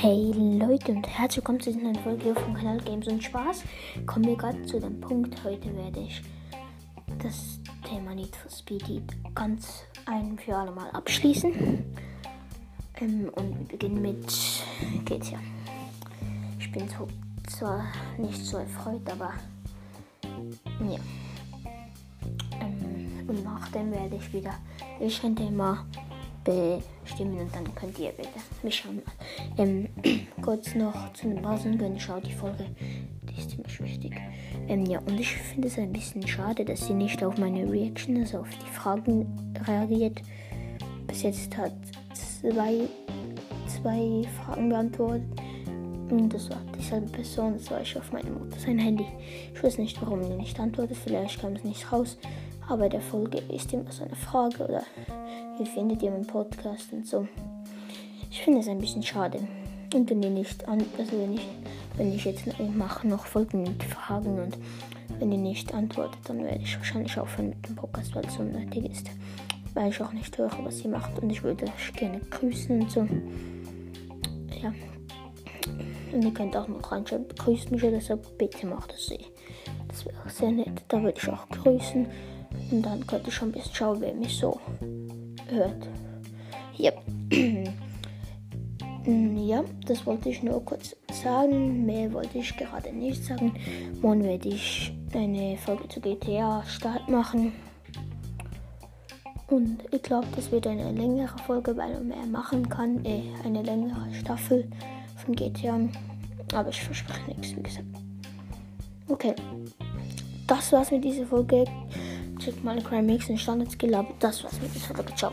Leute und herzlich willkommen zu dieser neuen Folge vom Kanal Games und Spaß. Kommen wir gerade zu dem Punkt. Heute werde ich das Thema Need for Speed ganz ein für alle Mal abschließen. Ähm, und wir beginnen mit GTA. Ich bin zwar nicht so erfreut, aber ja. Ähm, und nachdem werde ich wieder ich ein Thema bestimmen und dann könnt ihr bitte mich schauen. Ähm, kurz noch zu den Basen gönnen. Schau die Folge, die ist ziemlich wichtig. Ähm, ja, und ich finde es ein bisschen schade, dass sie nicht auf meine Reaction, also auf die Fragen reagiert. Bis jetzt hat zwei, zwei Fragen beantwortet. Und das war dieselbe Person, das war ich auf meiner Mutter sein Handy. Ich weiß nicht, warum sie nicht antwortet, vielleicht kam es nicht raus. Aber der Folge ist immer so eine Frage oder wie findet ihr meinen Podcast und so. Ich finde es ein bisschen schade. Und wenn ihr nicht an, also wenn ich, wenn ich jetzt mache noch Folgen mit Fragen und wenn ihr nicht antwortet, dann werde ich wahrscheinlich aufhören mit dem Podcast, weil es so unnötig ist. Weil ich auch nicht höre, was ihr macht und ich würde euch gerne grüßen und so. Ja. Und ihr könnt auch noch reinschreiben, grüßt mich oder so, bitte macht das eh. Das wäre auch sehr nett. Da würde ich auch grüßen. Und dann könnt ihr schon ein bisschen schauen, wer mich so hört. Ja. ja, das wollte ich nur kurz sagen. Mehr wollte ich gerade nicht sagen. Morgen werde ich eine Folge zu GTA Start machen. Und ich glaube, das wird eine längere Folge, weil man mehr machen kann. Äh, eine längere Staffel von GTA. Aber ich verspreche nichts, wie gesagt. Okay. Das war's mit dieser Folge. Checkt mal Crime Mix und Standard Skill ab. Das war's mit dieser Folge. Ciao.